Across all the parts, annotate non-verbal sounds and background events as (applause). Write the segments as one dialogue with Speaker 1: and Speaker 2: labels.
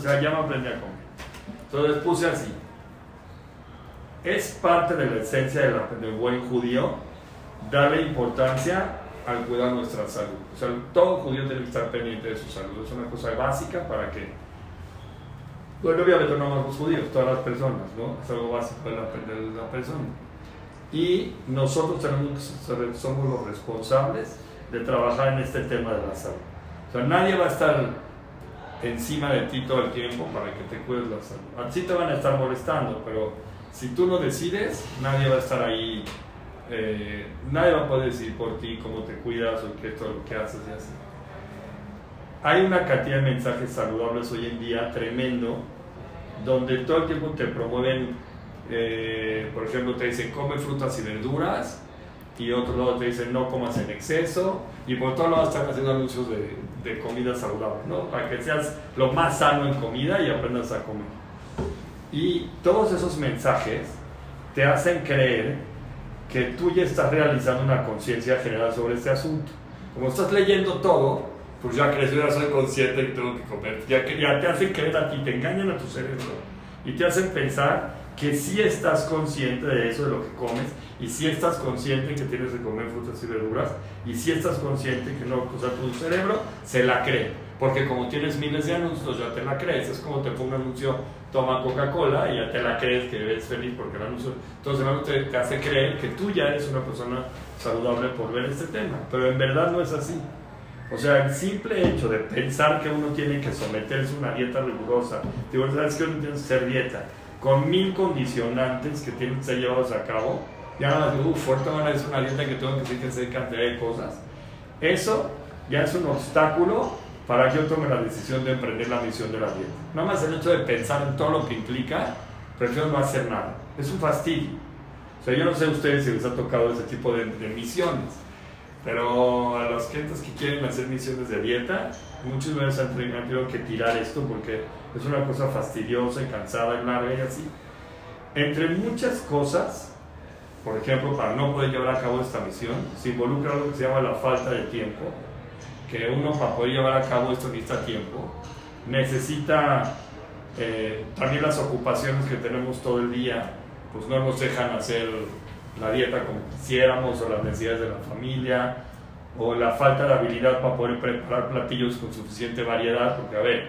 Speaker 1: Entonces se llama aprender a comer. Entonces puse así. Es parte de la esencia del, del buen judío darle importancia al cuidar nuestra salud. O sea, todo judío tiene que estar pendiente de su salud. Es una cosa básica para que, bueno, obviamente no más los judíos, todas las personas, ¿no? Es algo básico de la, de la persona. Y nosotros tenemos, somos los responsables de trabajar en este tema de la salud. O sea, nadie va a estar encima de ti todo el tiempo para que te cuides la salud. A ti te van a estar molestando, pero si tú lo decides, nadie va a estar ahí, eh, nadie va a poder decir por ti cómo te cuidas o qué todo lo que haces y así. Hay una cantidad de mensajes saludables hoy en día tremendo, donde todo el tiempo te promueven, eh, por ejemplo, te dicen come frutas y verduras, y otro lado te dicen no comas en exceso, y por todos lados están haciendo anuncios de, de comida saludable, ¿no? Para que seas lo más sano en comida y aprendas a comer. Y todos esos mensajes te hacen creer que tú ya estás realizando una conciencia general sobre este asunto. Como estás leyendo todo, pues ya crees, yo ya soy consciente que tengo que comer. Ya, ya te hacen creer a ti, te engañan a tu cerebro y te hacen pensar que sí estás consciente de eso, de lo que comes, y si estás consciente que tienes que comer frutas y verduras, y si estás consciente que no, o tu cerebro se la cree, porque como tienes miles de anuncios, ya te la crees, es como te pongo un anuncio, toma Coca-Cola, y ya te la crees que eres feliz porque el anuncio, entonces el anuncio te, hace creer que tú ya eres una persona saludable por ver este tema, pero en verdad no es así. O sea, el simple hecho de pensar que uno tiene que someterse a una dieta rigurosa, digo, ¿sabes que uno tiene que hacer dieta? Con mil condicionantes que tienen que ser a cabo, ya nada más, uff, fuerte van a una dieta que tengo que hacer cantidad de cosas. Eso ya es un obstáculo para que yo tome la decisión de emprender la misión de la dieta. Nada más el hecho de pensar en todo lo que implica, prefiero no hacer nada. Es un fastidio. O sea, yo no sé a ustedes si les ha tocado ese tipo de, de misiones, pero a los clientes que quieren hacer misiones de dieta, muchas veces han tenido que tirar esto porque es una cosa fastidiosa y cansada y larga y así. Entre muchas cosas, por ejemplo, para no poder llevar a cabo esta misión, se involucra algo que se llama la falta de tiempo, que uno para poder llevar a cabo esto necesita tiempo, necesita eh, también las ocupaciones que tenemos todo el día, pues no nos dejan hacer la dieta como quisiéramos o las necesidades de la familia o la falta de habilidad para poder preparar platillos con suficiente variedad, porque a ver,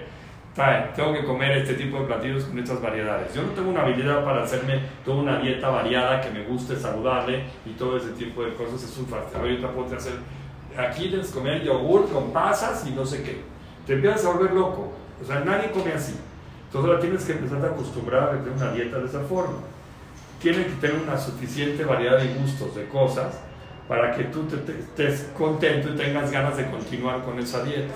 Speaker 1: tengo que comer este tipo de platillos con estas variedades. Yo no tengo una habilidad para hacerme toda una dieta variada que me guste, saludable y todo ese tipo de cosas. Es un fastidio. Yo puedo hacer, aquí debes comer yogur con pasas y no sé qué. Te empiezas a volver loco. O sea, nadie come así. Entonces ahora tienes que empezar a acostumbrar a tener una dieta de esa forma. Tienes que tener una suficiente variedad de gustos, de cosas, para que tú te, te, estés contento y tengas ganas de continuar con esa dieta.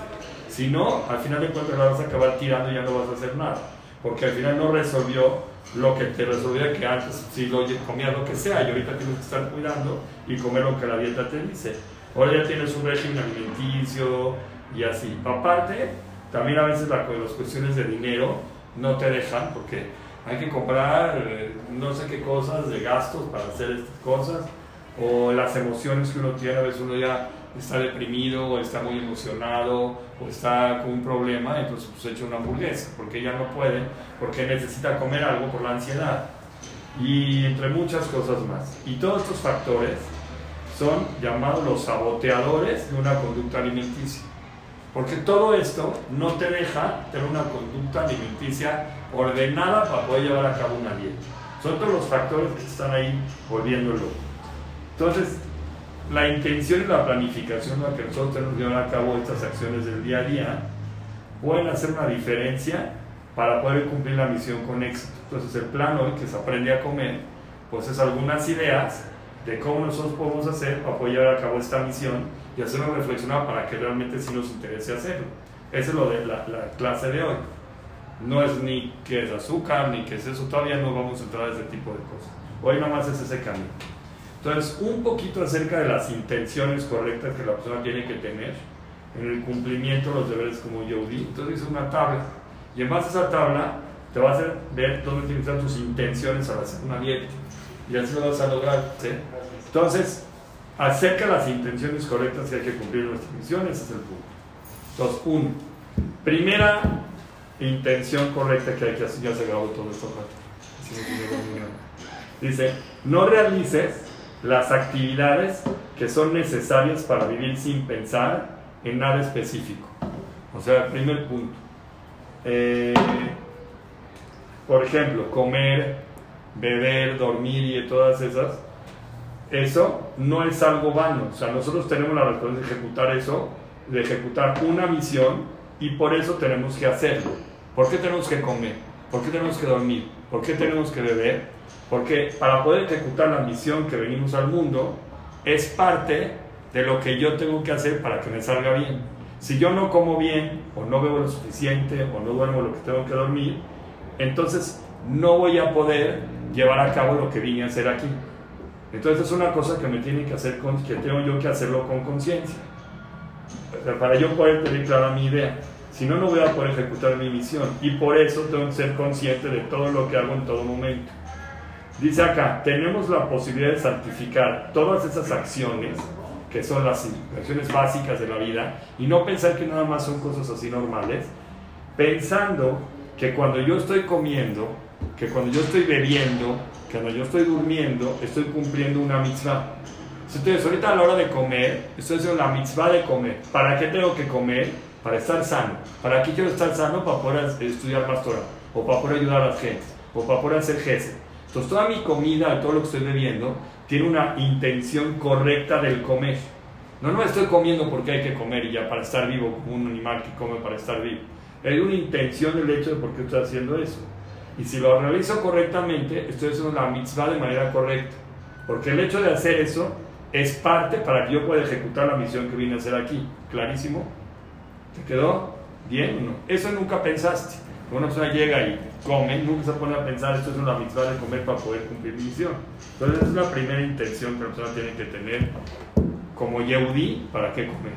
Speaker 1: Si no, al final de cuentas la vas a acabar tirando y ya no vas a hacer nada. Porque al final no resolvió lo que te resolvía que antes si lo comías lo que sea y ahorita tienes que estar cuidando y comer lo que la dieta te dice. Ahora ya tienes un régimen alimenticio y así. Aparte, también a veces la, las cuestiones de dinero no te dejan porque hay que comprar eh, no sé qué cosas de gastos para hacer estas cosas o las emociones que uno tiene, a veces uno ya está deprimido o está muy emocionado o está con un problema, entonces pues echa una hamburguesa, porque ya no puede, porque necesita comer algo por la ansiedad y entre muchas cosas más. Y todos estos factores son llamados los saboteadores de una conducta alimenticia. Porque todo esto no te deja tener una conducta alimenticia ordenada para poder llevar a cabo una dieta. Son todos los factores que están ahí volviendo loco. Entonces, la intención y la planificación la que nosotros tenemos que a cabo estas acciones del día a día pueden hacer una diferencia para poder cumplir la misión con éxito. Entonces el plan hoy que se aprende a comer, pues es algunas ideas de cómo nosotros podemos hacer para poder llevar a cabo esta misión y hacerlo reflexionar para que realmente sí nos interese hacerlo. Eso es lo de la, la clase de hoy. No es ni que es azúcar, ni que es eso, todavía no vamos a entrar a ese tipo de cosas. Hoy nomás es ese camino. Entonces, un poquito acerca de las intenciones correctas que la persona tiene que tener en el cumplimiento de los deberes como yo di. Entonces, hice una tabla. Y en base a esa tabla, te va a hacer ver dónde tienes tus intenciones al hacer una dieta. Y así lo vas a lograr. Entonces, acerca de las intenciones correctas que hay que cumplir en nuestras misiones, ese es el punto. Entonces, uno. Primera intención correcta que hay que hacer. Ya se grabó todo esto. Dice, no realices las actividades que son necesarias para vivir sin pensar en nada específico. O sea, primer punto. Eh, por ejemplo, comer, beber, dormir y todas esas, eso no es algo vano. O sea, nosotros tenemos la responsabilidad de ejecutar eso, de ejecutar una misión y por eso tenemos que hacerlo. ¿Por qué tenemos que comer? ¿Por qué tenemos que dormir? ¿Por qué tenemos que beber? Porque para poder ejecutar la misión que venimos al mundo, es parte de lo que yo tengo que hacer para que me salga bien. Si yo no como bien, o no bebo lo suficiente, o no duermo lo que tengo que dormir, entonces no voy a poder llevar a cabo lo que vine a hacer aquí. Entonces es una cosa que me tiene que hacer, con, que tengo yo que hacerlo con conciencia. Para yo poder tener clara mi idea. Si no, no voy a poder ejecutar mi misión. Y por eso tengo que ser consciente de todo lo que hago en todo momento. Dice acá, tenemos la posibilidad de santificar todas esas acciones, que son las acciones básicas de la vida, y no pensar que nada más son cosas así normales, pensando que cuando yo estoy comiendo, que cuando yo estoy bebiendo, que cuando yo estoy durmiendo, estoy cumpliendo una mitzvah. Entonces, ahorita a la hora de comer, estoy haciendo la mitzvah de comer. ¿Para qué tengo que comer? Para estar sano. ¿Para qué quiero estar sano? Para poder estudiar más o para poder ayudar a la gente, o para poder hacer gesed entonces toda mi comida, todo lo que estoy bebiendo, tiene una intención correcta del comer. No, no estoy comiendo porque hay que comer y ya para estar vivo, como un animal que come para estar vivo. Hay una intención del hecho de por qué estoy haciendo eso. Y si lo realizo correctamente, estoy haciendo la mitzvah de manera correcta. Porque el hecho de hacer eso es parte para que yo pueda ejecutar la misión que vine a hacer aquí. ¿Clarísimo? ¿Te quedó bien o no? Eso nunca pensaste. Una persona llega y come, nunca se pone a pensar, esto es una mitzvah de comer para poder cumplir mi misión. Entonces es la primera intención que la persona tiene que tener como Yehudi, ¿para qué comer?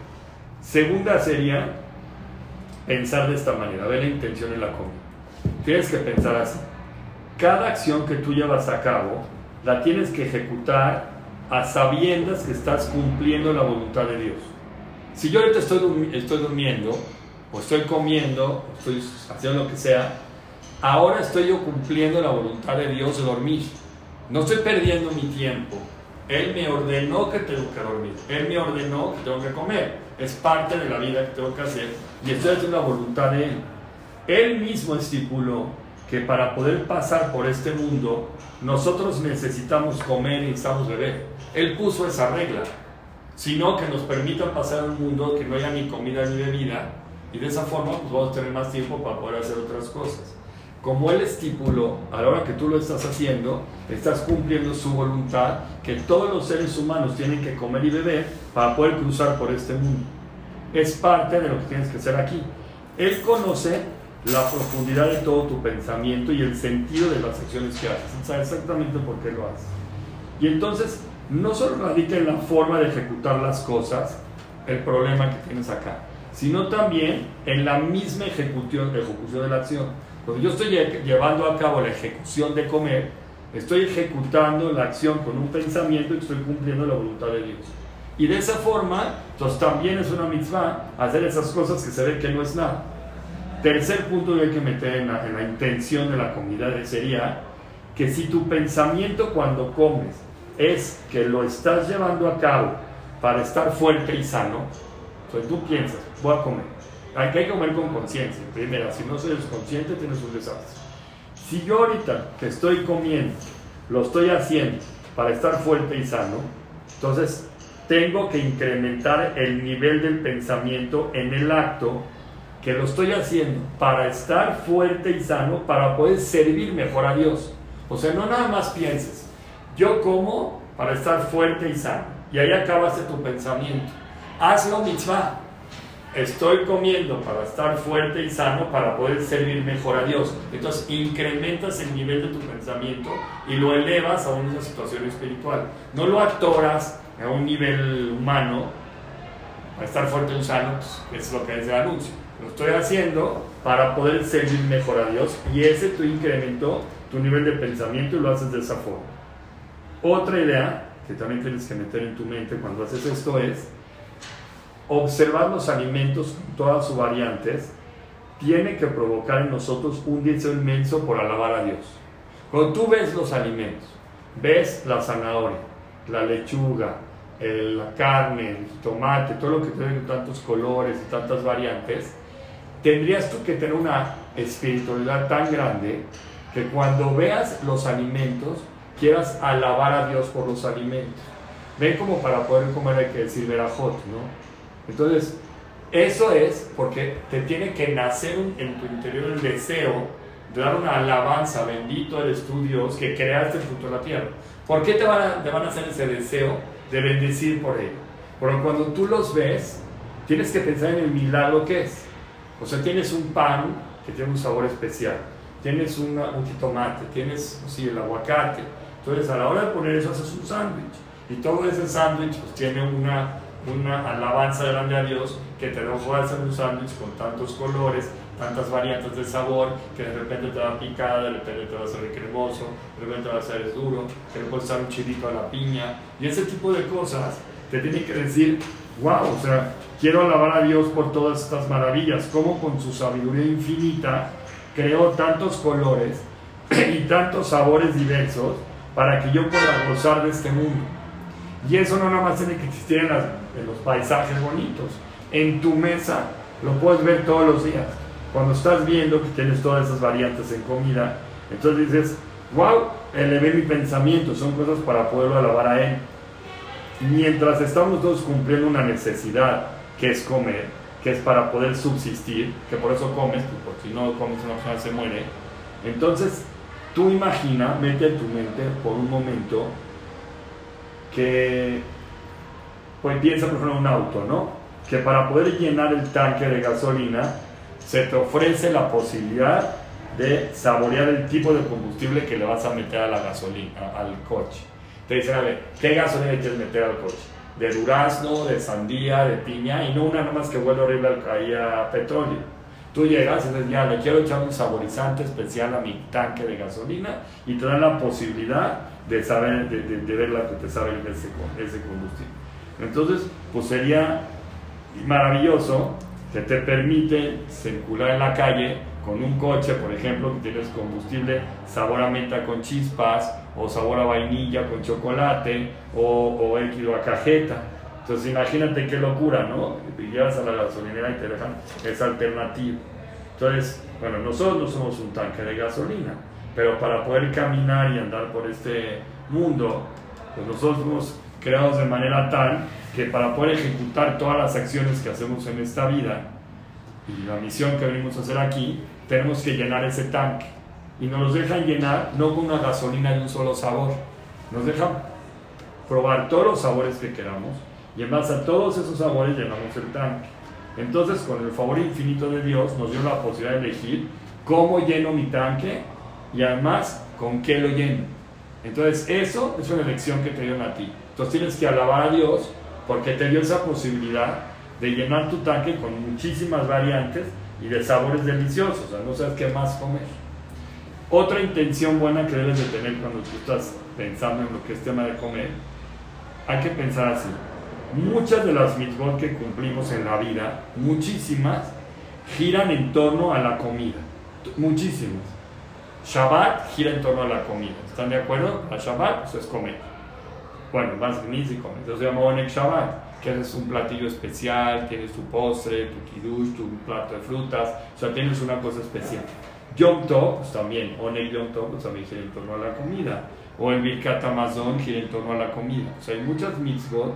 Speaker 1: Segunda sería pensar de esta manera, ver la intención en la comida. Tienes que pensar así. Cada acción que tú llevas a cabo, la tienes que ejecutar a sabiendas que estás cumpliendo la voluntad de Dios. Si yo ahorita estoy, estoy durmiendo, o estoy comiendo, o estoy haciendo lo que sea, ahora estoy yo cumpliendo la voluntad de Dios de dormir. No estoy perdiendo mi tiempo. Él me ordenó que tengo que dormir. Él me ordenó que tengo que comer. Es parte de la vida que tengo que hacer y estoy haciendo la voluntad de Él. Él mismo estipuló que para poder pasar por este mundo, nosotros necesitamos comer y necesitamos beber. Él puso esa regla. Sino que nos permita pasar un mundo que no haya ni comida ni bebida y de esa forma pues vamos a tener más tiempo para poder hacer otras cosas. Como Él estipuló, a la hora que tú lo estás haciendo, estás cumpliendo su voluntad, que todos los seres humanos tienen que comer y beber para poder cruzar por este mundo. Es parte de lo que tienes que hacer aquí. Él conoce la profundidad de todo tu pensamiento y el sentido de las acciones que haces. Sabe exactamente por qué lo haces. Y entonces, no solo radica en la forma de ejecutar las cosas, el problema que tienes acá, sino también en la misma ejecución, ejecución de la acción. Cuando yo estoy llevando a cabo la ejecución de comer, estoy ejecutando la acción con un pensamiento y estoy cumpliendo la voluntad de Dios. Y de esa forma, entonces también es una mitzvah hacer esas cosas que se ve que no es nada. Tercer punto que hay que meter en la, en la intención de la comida sería que si tu pensamiento cuando comes es que lo estás llevando a cabo para estar fuerte y sano, entonces tú piensas, voy a comer. Hay que comer con conciencia. Primero, si no eres consciente, tienes un desastre. Si yo ahorita que estoy comiendo, lo estoy haciendo para estar fuerte y sano, entonces tengo que incrementar el nivel del pensamiento en el acto que lo estoy haciendo para estar fuerte y sano, para poder servir mejor a Dios. O sea, no nada más pienses, yo como para estar fuerte y sano. Y ahí acabaste tu pensamiento. Hazlo mitzvah estoy comiendo para estar fuerte y sano para poder servir mejor a Dios. Entonces incrementas el nivel de tu pensamiento y lo elevas a una situación espiritual. No lo atoras a un nivel humano para estar fuerte y sano, pues, es lo que es el anuncio. Lo estoy haciendo para poder servir mejor a Dios y ese tu incrementó tu nivel de pensamiento y lo haces de esa forma. Otra idea que también tienes que meter en tu mente cuando haces esto es observar los alimentos todas sus variantes tiene que provocar en nosotros un deseo inmenso por alabar a Dios. Cuando tú ves los alimentos, ves la zanahoria, la lechuga, la carne, el tomate, todo lo que tiene tantos colores y tantas variantes, tendrías tú que tener una espiritualidad tan grande que cuando veas los alimentos quieras alabar a Dios por los alimentos. Ven como para poder comer hay que decir verajot, ¿no? Entonces, eso es porque te tiene que nacer en tu interior el deseo de dar una alabanza, bendito eres tú Dios que creaste el fruto de la tierra. ¿Por qué te van a, te van a hacer ese deseo de bendecir por ello? Porque cuando tú los ves, tienes que pensar en el milagro que es. O sea, tienes un pan que tiene un sabor especial, tienes un jitomate, tienes sí, el aguacate. Entonces, a la hora de poner eso, haces un sándwich. Y todo ese sándwich pues, tiene una, una alabanza grande a Dios que te dejó hacer un sándwich con tantos colores, tantas variantes de sabor, que de repente te va a picar, de repente te va a hacer cremoso, de repente te va a hacer duro, que le puede estar un chilito a la piña. Y ese tipo de cosas te tiene que decir, wow, o sea, quiero alabar a Dios por todas estas maravillas, como con su sabiduría infinita creó tantos colores (clears throat) y tantos sabores diversos para que yo pueda gozar de este mundo. Y eso no nada más tiene que existir en, en los paisajes bonitos. En tu mesa lo puedes ver todos los días. Cuando estás viendo que tienes todas esas variantes en comida, entonces dices, wow, elevé mi pensamiento, son cosas para poderlo alabar a Él. Mientras estamos todos cumpliendo una necesidad, que es comer, que es para poder subsistir, que por eso comes, porque si no comes una persona se muere, entonces tú imagina, mete en tu mente por un momento que, pues piensa por ejemplo en un auto, ¿no? Que para poder llenar el tanque de gasolina, se te ofrece la posibilidad de saborear el tipo de combustible que le vas a meter a la gasolina, al coche. Te dicen, a ver, ¿qué gasolina quieres meter al coche? De durazno, de sandía, de piña, y no una nomás que huele horrible ahí a petróleo. Tú llegas y dices, ya, le quiero echar un saborizante especial a mi tanque de gasolina y te dan la posibilidad de saber, de, de, ver la que te sabe ese, ese combustible. Entonces, pues sería maravilloso que te permite circular en la calle con un coche, por ejemplo, que tienes combustible sabor a menta con chispas, o sabor a vainilla con chocolate, o, o a cajeta. Entonces imagínate qué locura, ¿no? Y llegas a la gasolinera y te dejan esa alternativa. Entonces, bueno, nosotros no somos un tanque de gasolina, pero para poder caminar y andar por este mundo, pues nosotros somos creados de manera tal que para poder ejecutar todas las acciones que hacemos en esta vida y la misión que venimos a hacer aquí, tenemos que llenar ese tanque. Y nos los dejan llenar no con una gasolina de un solo sabor, nos dejan probar todos los sabores que queramos y en base a todos esos sabores llenamos el tanque. Entonces, con el favor infinito de Dios, nos dio la posibilidad de elegir cómo lleno mi tanque y además con qué lo lleno. Entonces, eso es una elección que te dieron a ti. Entonces, tienes que alabar a Dios porque te dio esa posibilidad de llenar tu tanque con muchísimas variantes y de sabores deliciosos, o sea, no sabes qué más comer. Otra intención buena que debes de tener cuando tú estás pensando en lo que es tema de comer, hay que pensar así. Muchas de las mitzvot que cumplimos en la vida, muchísimas, giran en torno a la comida. Muchísimas. Shabbat gira en torno a la comida. ¿Están de acuerdo? A Shabbat, eso es comer bueno, más y Entonces se llama Onek Shabbat, que es un platillo especial, tienes tu postre, tu kiddush, tu plato de frutas, o sea, tienes una cosa especial. Yom Tov, pues también, Onek Yom Tov, pues también gira en torno a la comida. O el Birkat Amazon gira en torno a la comida. O sea, hay muchas mitzvot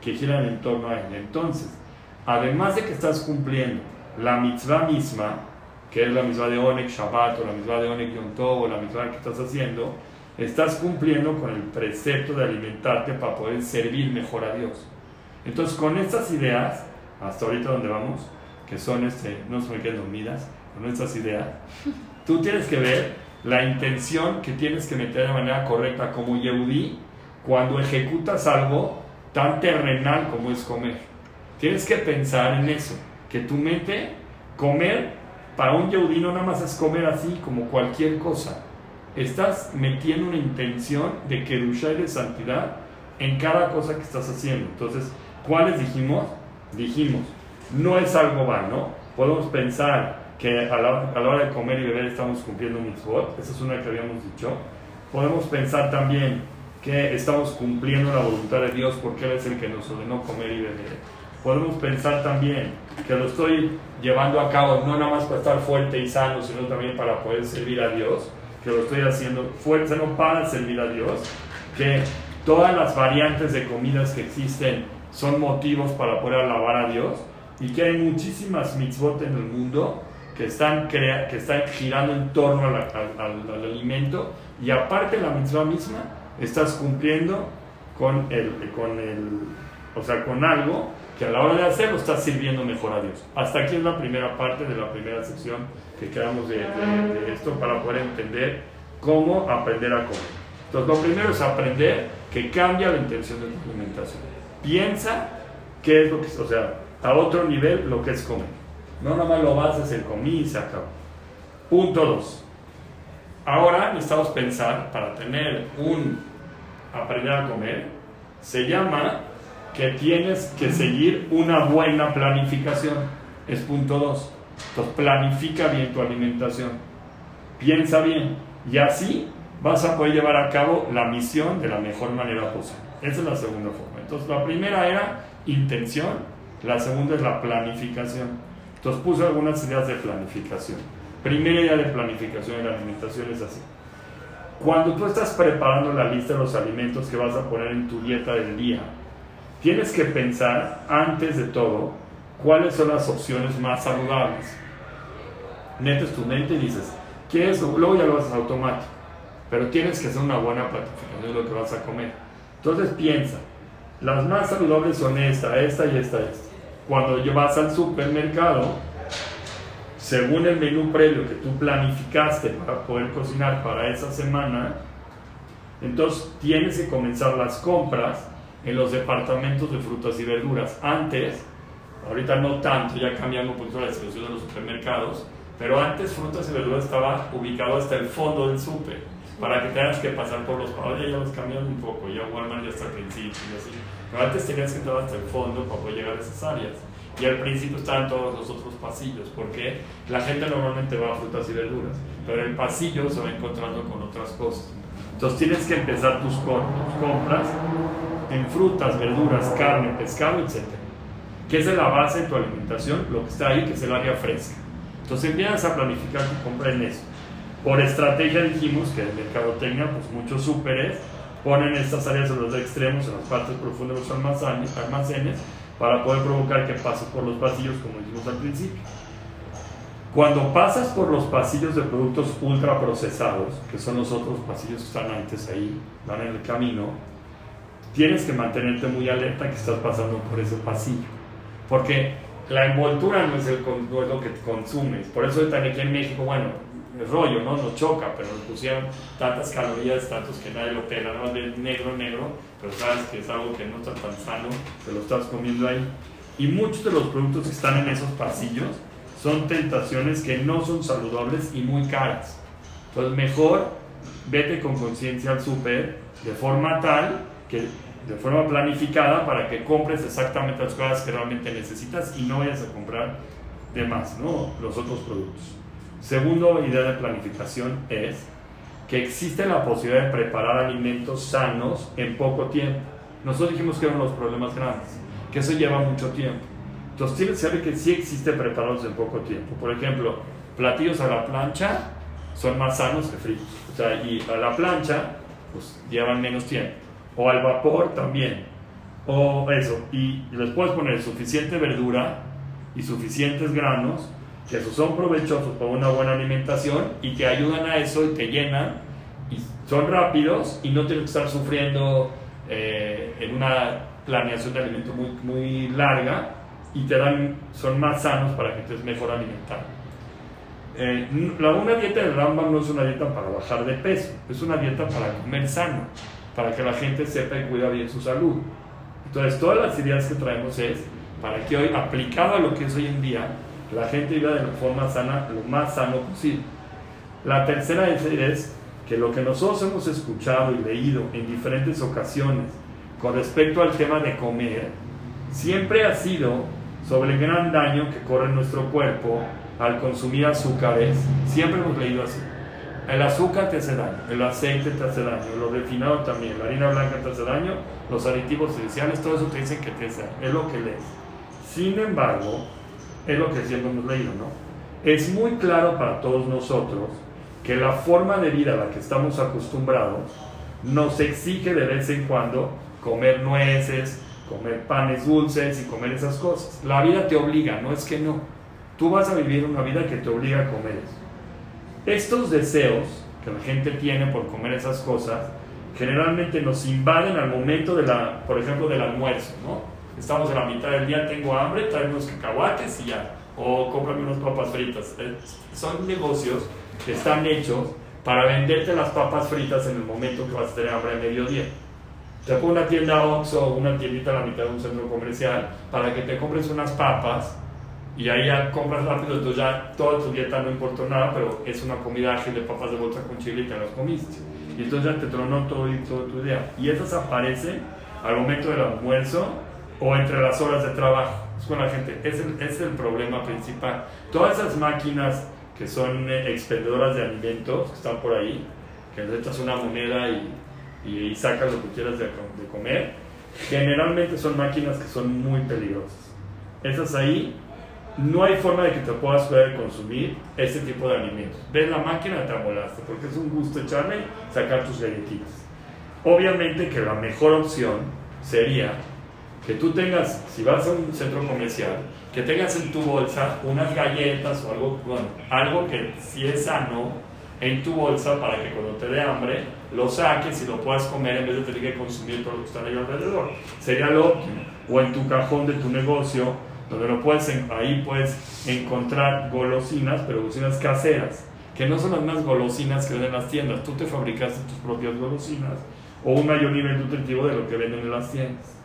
Speaker 1: que giran en torno a él. Entonces, además de que estás cumpliendo la mitzvah misma, que es la mitzvah de Onek Shabbat, o la mitzvah de Onek Yom Tov, o la mitzvah que estás haciendo, estás cumpliendo con el precepto de alimentarte para poder servir mejor a Dios. Entonces, con estas ideas, hasta ahorita donde vamos, que son, este, no se me dormidas, con estas ideas, tú tienes que ver la intención que tienes que meter de manera correcta como Yehudi cuando ejecutas algo tan terrenal como es comer. Tienes que pensar en eso, que tu mente, comer, para un Yehudi no nada más es comer así como cualquier cosa estás metiendo una intención de que y de santidad en cada cosa que estás haciendo. Entonces, ¿cuáles dijimos? Dijimos, no es algo vano. Podemos pensar que a la, hora de comer y beber estamos cumpliendo mitzvot, esa es una que habíamos dicho. Podemos pensar también que estamos cumpliendo la voluntad de Dios porque Él es el que nos ordenó comer y beber. Podemos pensar también que lo estoy llevando a cabo no nada más para estar fuerte y sano, sino también para poder servir a Dios, que lo estoy haciendo fuerte no para servir a Dios, que todas las variantes de comidas que existen son motivos para poder alabar a Dios y que hay muchísimas mitzvot en el mundo que están, crea que están girando en torno al, al, al, alimento y aparte la mitzvah misma estás cumpliendo con el, con el, o sea, con algo que a la hora de hacerlo estás sirviendo mejor a Dios. Hasta aquí es la primera parte de la primera sección que quedamos de, de, de esto para poder entender cómo aprender a comer. Entonces, lo primero es aprender que cambia la intención de tu alimentación. Piensa qué es lo que, o sea, a otro nivel lo que es comer. No nada más lo vas a hacer comí y se acabó. Punto 2. Ahora necesitamos pensar para tener un aprender a comer, se llama que tienes que seguir una buena planificación. Es punto 2. Entonces planifica bien tu alimentación. Piensa bien. Y así vas a poder llevar a cabo la misión de la mejor manera posible. Esa es la segunda forma. Entonces la primera era intención, la segunda es la planificación. Entonces puse algunas ideas de planificación. Primera idea de planificación de la alimentación es así. Cuando tú estás preparando la lista de los alimentos que vas a poner en tu dieta del día, tienes que pensar antes de todo cuáles son las opciones más saludables. Metes tu mente y dices, ¿qué es? Luego ya lo haces automático, pero tienes que hacer una buena planificación de lo que vas a comer. Entonces piensa, las más saludables son esta, esta y esta, esta. Cuando vas al supermercado, según el menú previo que tú planificaste para poder cocinar para esa semana, entonces tienes que comenzar las compras en los departamentos de frutas y verduras. Antes, ahorita no tanto, ya cambiando un poquito la distribución de los supermercados, pero antes frutas y verduras estaba ubicado hasta el fondo del súper, para que tengas que pasar por los ahora ya los cambian un poco, ya Walmart ya está al principio y así. Pero antes tenías que entrar hasta el fondo para poder llegar a esas áreas. Y al principio estaban todos los otros pasillos, porque la gente normalmente va a frutas y verduras, pero el pasillo se va encontrando con otras cosas. Entonces tienes que empezar tus compras en frutas, verduras, carne, pescado, etc. Que es de la base de tu alimentación, lo que está ahí, que es el área fresca. Entonces empiezas a planificar tu compra en eso. Por estrategia dijimos que el mercadotecnia, pues muchos súperes ponen estas áreas en los extremos, en las partes profundas de los almacenes, para poder provocar que pases por los pasillos, como dijimos al principio. Cuando pasas por los pasillos de productos ultraprocesados, que son los otros pasillos que están antes ahí, van en el camino, tienes que mantenerte muy alerta que estás pasando por ese pasillo. Porque la envoltura no es, el, no es lo que consumes. Por eso también aquí en México, bueno, el rollo, ¿no? Nos choca, pero nos pusieron tantas calorías, tantos que nadie lo pela, ¿no? De negro, negro, pero sabes que es algo que no está tan sano, te lo estás comiendo ahí. Y muchos de los productos que están en esos pasillos son tentaciones que no son saludables y muy caras. Entonces, mejor vete con conciencia al súper de forma tal que de forma planificada para que compres exactamente las cosas que realmente necesitas y no vayas a comprar de más, ¿no? Los otros productos. Segundo idea de planificación es que existe la posibilidad de preparar alimentos sanos en poco tiempo. Nosotros dijimos que eran los problemas grandes, que eso lleva mucho tiempo. Entonces tienes que saber que sí existe prepararlos en poco tiempo. Por ejemplo, platillos a la plancha son más sanos que fritos. O sea, y a la plancha pues llevan menos tiempo. O al vapor también. O eso. Y les puedes poner suficiente verdura y suficientes granos que esos son provechosos para una buena alimentación y que ayudan a eso y te llenan y son rápidos y no tienes que estar sufriendo eh, en una planeación de alimento muy, muy larga y te dan, son más sanos para que estés mejor alimentado. Eh, la, una dieta de Rambam no es una dieta para bajar de peso, es una dieta para comer sano, para que la gente sepa y cuida bien su salud. Entonces, todas las ideas que traemos es para que hoy, aplicado a lo que es hoy en día, la gente viva de la forma sana, lo más sano posible. La tercera es que lo que nosotros hemos escuchado y leído en diferentes ocasiones con respecto al tema de comer, siempre ha sido sobre el gran daño que corre nuestro cuerpo al consumir azúcares, siempre hemos leído así. El azúcar te hace daño, el aceite te hace daño, lo refinado también, la harina blanca te hace daño, los aditivos iniciales, todo eso te dicen que te hace daño, es lo que lees. Sin embargo, es lo que siempre hemos leído, ¿no? Es muy claro para todos nosotros que la forma de vida a la que estamos acostumbrados nos exige de vez en cuando comer nueces, comer panes dulces y comer esas cosas. La vida te obliga, no es que no. Tú vas a vivir una vida que te obliga a comer eso. Estos deseos que la gente tiene por comer esas cosas generalmente nos invaden al momento de la, por ejemplo, del almuerzo, ¿no? Estamos en la mitad del día, tengo hambre, trae unos cacahuates y ya, o cómprame unas papas fritas. Eh, son negocios que están hechos para venderte las papas fritas en el momento que vas a tener hambre a mediodía. Te pongo una tienda Oxxo o una tiendita a la mitad de un centro comercial para que te compres unas papas y ahí ya compras rápido, entonces ya toda tu dieta no importa nada, pero es una comida ágil de papas de bolsa con chile y te las comiste. Y entonces ya te tronó todo, y todo tu día. Y esas aparecen al momento del almuerzo o entre las horas de trabajo. Es con la gente, es el, es el problema principal. Todas esas máquinas que son eh, expendedoras de alimentos, que están por ahí, que le echas una moneda y, y, sacas lo que quieras de, de comer, generalmente son máquinas que son muy peligrosas. Esas ahí no hay forma de que te puedas poder consumir este tipo de alimentos. Ves la máquina, te amolaste, porque es un gusto echarle, sacar tus galletitas. Obviamente que la mejor opción sería que tú tengas, si vas a un centro comercial, que tengas en tu bolsa unas galletas o algo, bueno, algo que si es sano en tu bolsa para que cuando te dé hambre lo saques y lo puedas comer en vez de tener que consumir todo lo que está ahí alrededor. Sería lo óptimo. O en tu cajón de tu negocio, donde lo puedes, ahí puedes encontrar golosinas, pero golosinas caseras, que no son las más golosinas que venden en las tiendas. Tú te fabricaste tus propias golosinas o un mayor nivel nutritivo de lo que venden en las tiendas.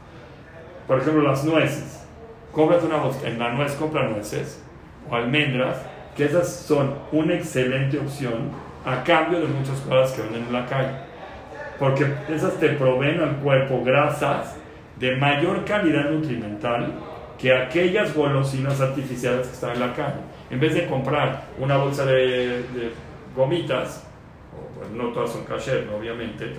Speaker 1: Por ejemplo, las nueces cómprate una en la nuez compra nueces o almendras, que esas son una excelente opción a cambio de muchas cosas que venden en la calle. Porque esas te proveen al cuerpo grasas de mayor calidad nutrimental que aquellas golosinas artificiales que están en la calle. En vez de comprar una bolsa de, gomitas, o, pues no todas son kasher, obviamente,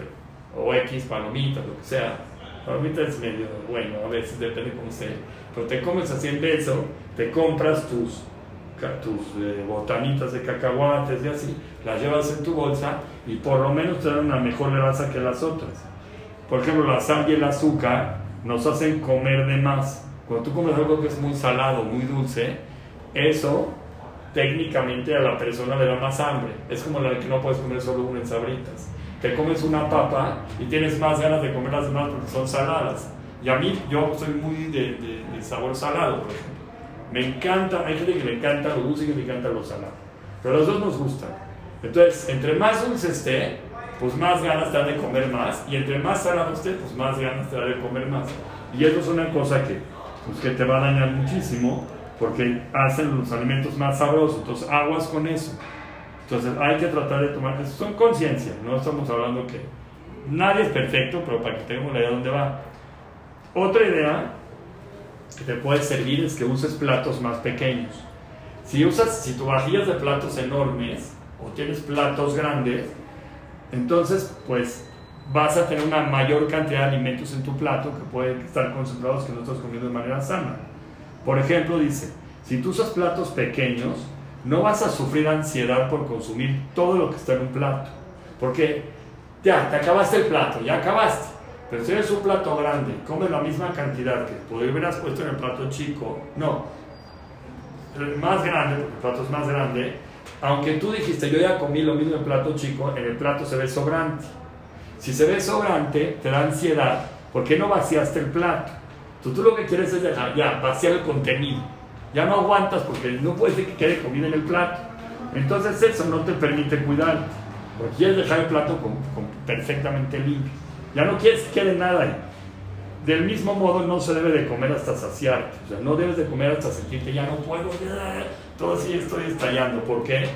Speaker 1: o X palomitas, lo que sea, palomitas es medio bueno, a veces depende cómo sea pero te comes así en beso, te compras tus, tus eh, botanitas de cacahuates y así, las llevas en tu bolsa y por lo menos te dan una mejor grasa que las otras. Por ejemplo, la sal y el azúcar nos hacen comer de más. Cuando tú comes algo que es muy salado, muy dulce, eso técnicamente a la persona le da más hambre. Es como la de que no puedes comer solo una en sabritas. Te comes una papa y tienes más ganas de comer las demás porque son saladas. Y a mí, yo soy muy de, sabor salado, por ejemplo. Me encanta, hay gente que le encanta lo dulce y que le encanta lo salado. Pero los dos nos gustan. Entonces, entre más dulce esté, pues más ganas te da de comer más. Y entre más salado esté, pues más ganas te da de comer más. Y eso es una cosa que, pues, que te va a dañar muchísimo porque hacen los alimentos más sabrosos. Entonces, aguas con eso. Entonces, hay que tratar de tomar eso. Son conciencia, no estamos hablando que nadie es perfecto, pero para que tengamos la idea de dónde va. Otra idea que te puede servir es que uses platos más pequeños. Si usas, si tu vajillas de platos enormes o tienes platos grandes, entonces pues vas a tener una mayor cantidad de alimentos en tu plato que pueden estar concentrados que no estás comiendo de manera sana. Por ejemplo, dice, si tú usas platos pequeños, no vas a sufrir ansiedad por consumir todo lo que está en un plato. Porque ya, te acabaste el plato, ya acabaste. Pero si eres un plato grande, comes la misma cantidad que hubieras puesto en el plato chico, no. El más grande, porque el plato es más grande, aunque tú dijiste yo ya comí lo mismo en el plato chico, en el plato se ve sobrante. Si se ve sobrante, te da ansiedad, porque no vaciaste el plato. Tú, tú lo que quieres es dejar, ya, vaciar el contenido. Ya no aguantas porque no puedes que quede comida en el plato. Entonces eso no te permite cuidar, porque quieres dejar el plato perfectamente limpio. Ya no quieres que quede nada ahí. Del mismo modo, no se debe de comer hasta saciarte. O sea, no debes de comer hasta sentirte ya no puedo, ya, todo así estoy estallando. ¿Por qué?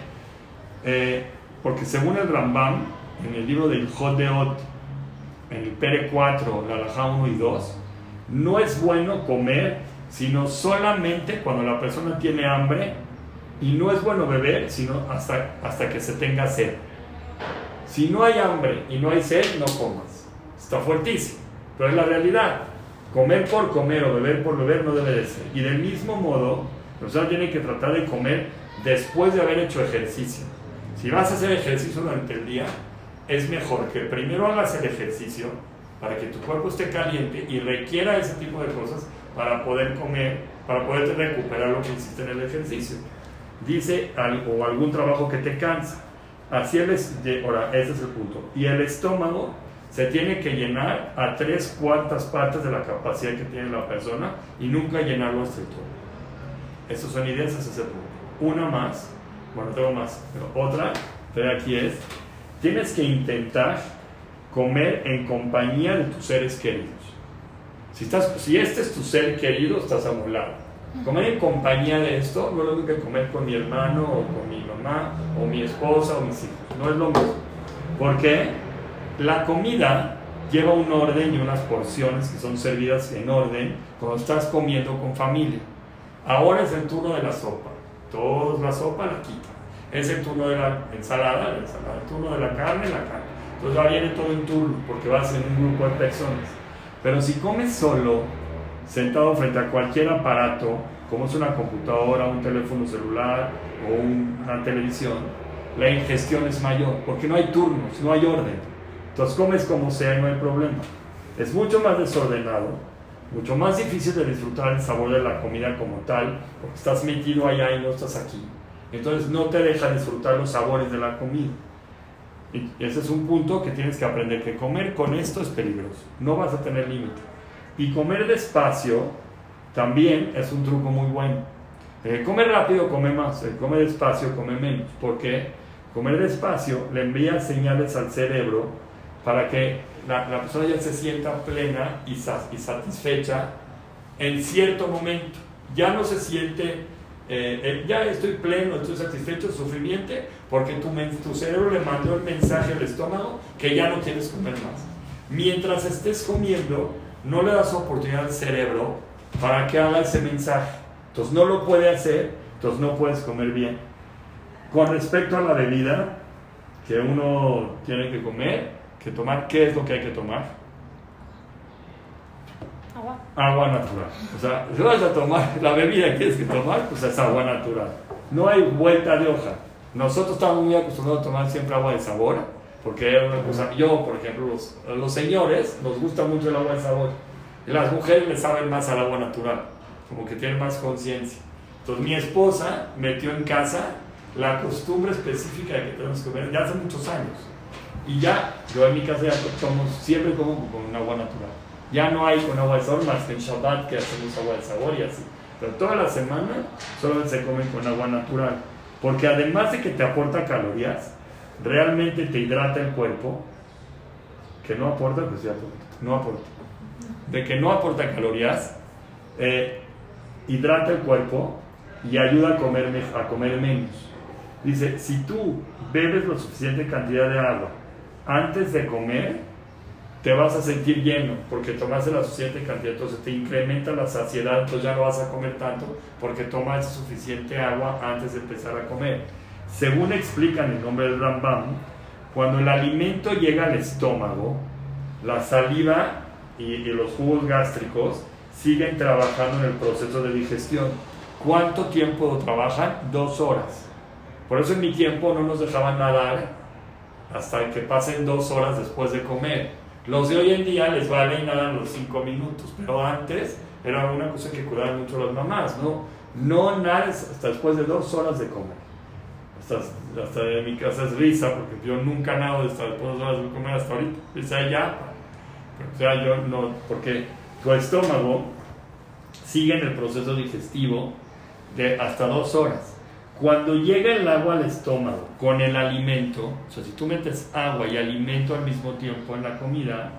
Speaker 1: Eh, porque según el Rambam, en el libro del Jod de Ot, en el Pere 4, la Alajá 1 y 2, no es bueno comer sino solamente cuando la persona tiene hambre y no es bueno beber sino hasta, hasta que se tenga sed. Si no hay hambre y no hay sed, no comas. Está fuertísimo, pero es la realidad. Comer por comer o beber por beber no debe de ser. Y del mismo modo, sea, tiene que tratar de comer después de haber hecho ejercicio. Si vas a hacer ejercicio durante el día, es mejor que primero hagas el ejercicio para que tu cuerpo esté caliente y requiera ese tipo de cosas para poder comer, para poder recuperar lo que hiciste en el ejercicio. Dice, o algún trabajo que te cansa. Así es, ahora, ese es el punto. Y el estómago se tiene que llenar a tres cuartas partes de la capacidad que tiene la persona y nunca llenarlo hasta el todo. Esas son ideas, ese es el punto. Una más, bueno, tengo más, pero otra, pero aquí es, tienes que intentar comer en compañía de tus seres queridos. Si, estás, si este es tu ser querido, estás a un lado. Comer en compañía de esto no es lo mismo que comer con mi hermano o con mi mamá o mi esposa o mis hijos. No es lo mismo. Porque la comida lleva un orden y unas porciones que son servidas en orden cuando estás comiendo con familia. Ahora es el turno de la sopa. Todos la sopa la quitan. Es el turno de la ensalada, la ensalada. El turno de la carne, la carne. Entonces va viene todo en turno porque vas en un grupo de personas. Pero si comes solo, sentado frente a cualquier aparato, como es una computadora, un teléfono celular o una televisión, la ingestión es mayor porque no hay turnos, no hay orden. Entonces comes como sea y no hay problema. Es mucho más desordenado, mucho más difícil de disfrutar el sabor de la comida como tal, porque estás metido allá y no estás aquí. Entonces no te deja disfrutar los sabores de la comida. Y ese es un punto que tienes que aprender, que comer con esto es peligroso, no vas a tener límite. Y comer despacio también es un truco muy bueno. Eh, come rápido, come más, eh, come despacio, come menos. ¿Por qué? Comer despacio le envía señales al cerebro para que la, persona ya se sienta plena y, satisfecha en cierto momento. Ya no se siente, eh, ya estoy pleno, estoy satisfecho, suficiente, porque tu, tu cerebro le mandó el mensaje al estómago que ya no que comer más. Mientras estés comiendo, no le das oportunidad al cerebro para que haga ese mensaje. Entonces no lo puede hacer, entonces no puedes comer bien. Con respecto a la bebida que uno tiene que comer, que tomar, ¿qué es lo que hay que tomar?
Speaker 2: Agua.
Speaker 1: Agua natural. O sea, si vas a tomar la bebida que tienes que tomar, pues es agua natural. No hay vuelta de hoja. Nosotros estamos muy acostumbrados a tomar siempre agua de sabor porque una cosa, yo, por ejemplo, los, los señores nos gusta mucho el agua de sabor. Y las mujeres le saben más al agua natural, como que tienen más conciencia. Entonces mi esposa metió en casa la costumbre específica de que tenemos que comer ya hace muchos años. Y ya, yo en mi casa ya tomo, siempre como con agua natural. Ya no hay con agua de sabor más que en Shabbat que hacemos agua de sabor y así. Pero toda la semana solo se come con agua natural. Porque además de que te aporta calorías, realmente te hidrata el cuerpo, que no aporta, pues ya no aporta, de que no aporta calorías, eh, hidrata el cuerpo y ayuda a comer, a comer menos. Dice, si tú bebes la suficiente cantidad de agua antes de comer, te vas a sentir lleno porque tomaste la suficiente cantidad, entonces te incrementa la saciedad, entonces ya no vas a comer tanto porque tomas suficiente agua antes de empezar a comer. Según explica en el nombre del Rambam, cuando el alimento llega al estómago, la saliva y, los jugos gástricos siguen trabajando en el proceso de digestión. ¿Cuánto tiempo trabajan? Dos horas. Por eso en mi tiempo no nos dejaban nadar hasta que pasen dos horas después de comer. Los de hoy en día les vale nada los cinco minutos, pero antes era una cosa que cuidaban mucho las mamás, ¿no? No nada hasta después de dos horas de comer hasta, hasta de mi casa es risa, porque yo nunca nado hasta después de de comer hasta ahorita. O sea, ya, o sea, yo no, porque tu estómago sigue en el proceso digestivo de hasta dos horas. Cuando llega el agua al estómago con el alimento, o sea, si tú metes agua y alimento al mismo tiempo en la comida,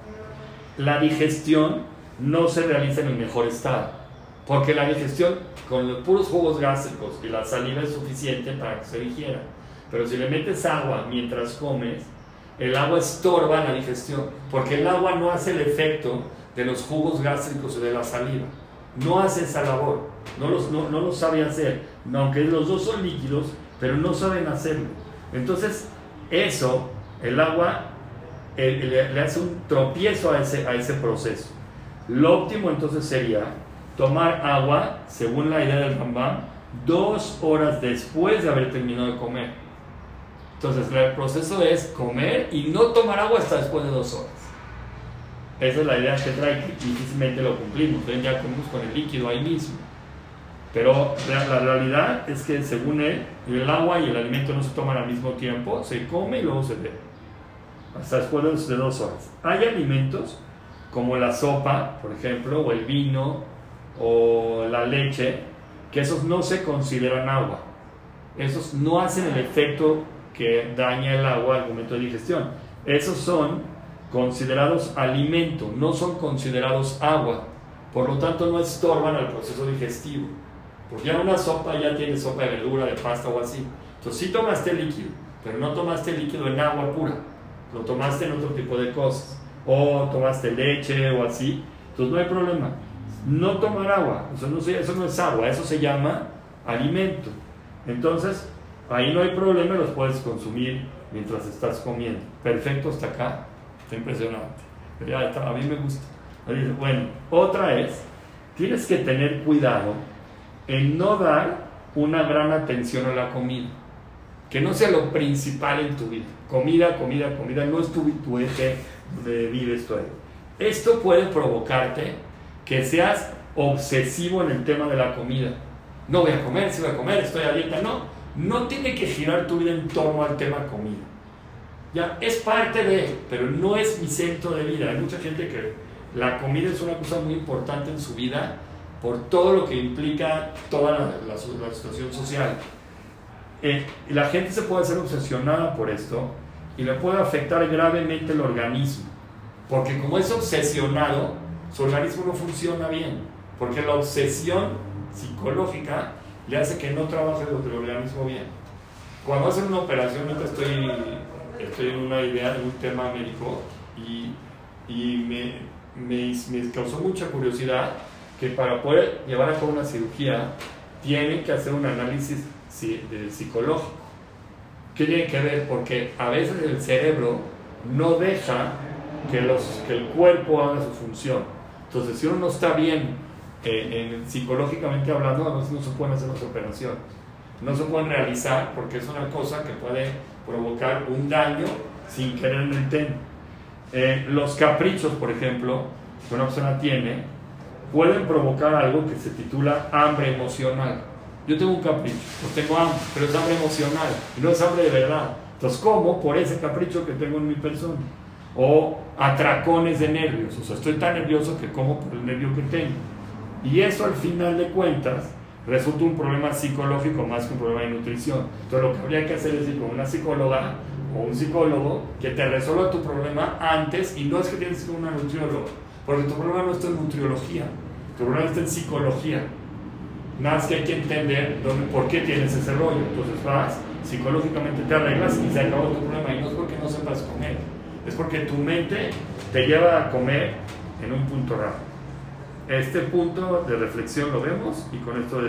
Speaker 1: la digestión no se realiza en el mejor estado porque la digestión con los puros jugos gástricos y la saliva es suficiente para que se digiera. Pero si le metes agua mientras comes, el agua estorba la digestión, porque el agua no hace el efecto de los jugos gástricos y de la saliva. no hace esa labor, no, los, no, no lo sabe hacer, aunque los dos son líquidos, pero no saben hacerlo. Entonces, eso, el agua le, hace un tropiezo a ese, a ese proceso. Lo óptimo entonces sería tomar agua, según la idea del Rambam, dos horas después de haber terminado de comer. Entonces, el proceso es comer y no tomar agua hasta después de dos horas. Esa es la idea que trae, difícilmente lo cumplimos. Ven, ya comemos con el líquido ahí mismo. Pero la, realidad es que según él, el agua y el alimento no se toman al mismo tiempo, se come y luego se bebe. Hasta después de dos horas. Hay alimentos como la sopa, por ejemplo, o el vino, o la leche, que esos no se consideran agua. Esos no hacen el efecto que daña el agua al momento de digestión. Esos son considerados alimento, no son considerados agua. Por lo tanto, no estorban al proceso digestivo. Porque ya una sopa ya tiene sopa de verdura, de pasta o así. Entonces sí tomaste líquido, pero no tomaste líquido en agua pura. Lo tomaste en otro tipo de cosas. O tomaste leche o así. Entonces no hay problema. No tomar agua, eso no, eso no es agua, eso se llama alimento. Entonces, ahí no hay problema, los puedes consumir mientras estás comiendo. Perfecto hasta acá. Está impresionante. a mí me gusta. Bueno, otra es, tienes que tener cuidado en no dar una gran atención a la comida. Que no sea lo principal en tu vida. Comida, comida, comida, no es tu, tu eje de vives todo. Esto puede provocarte que seas obsesivo en el tema de la comida. No voy a comer, si voy a comer, estoy a dieta. No, no tiene que girar tu vida en torno al tema comida. Ya, es parte de, pero no es mi centro de vida. Hay mucha gente que la comida es una cosa muy importante en su vida por todo lo que implica toda la, situación social. Eh, la gente se puede ser obsesionada por esto y le puede afectar gravemente el organismo, porque como es obsesionado, su organismo no funciona bien, porque la obsesión psicológica le hace que no trabaje el organismo bien. Cuando hacen una operación, ahorita estoy, estoy en una idea de un tema médico y, y me, me, me causó mucha curiosidad que para poder llevar a cabo una cirugía tienen que hacer un análisis psicológico. ¿Qué tiene que ver? Porque a veces el cerebro no deja que, los, que el cuerpo haga su función. Entonces, si uno no está bien eh, psicológicamente hablando, a veces no se pueden hacer las operaciones. No se pueden realizar porque es una cosa que puede provocar un daño sin querer en el eh, los caprichos, por ejemplo, que una persona tiene, pueden provocar algo que se titula hambre emocional. Yo tengo un capricho, pues tengo hambre, pero es hambre emocional, y no es hambre de verdad. Entonces, ¿cómo? Por ese capricho que tengo en mi persona. O atracones de nervios, o sea, estoy tan nervioso que como por el nervio que tengo. Y eso al final de cuentas resulta un problema psicológico más que un problema de nutrición. Entonces, lo que habría que hacer es ir con una psicóloga o un psicólogo que te resuelva tu problema antes y no es que tienes que ir con una nutrióloga, porque tu problema no está en nutriología, tu problema está en psicología. Nada más que hay que entender dónde, por qué tienes ese rollo. Entonces vas, psicológicamente te arreglas y se acabó tu problema. Y no es porque no sepas comer, es porque tu mente te lleva a comer en un punto raro. Este punto de reflexión lo vemos y con esto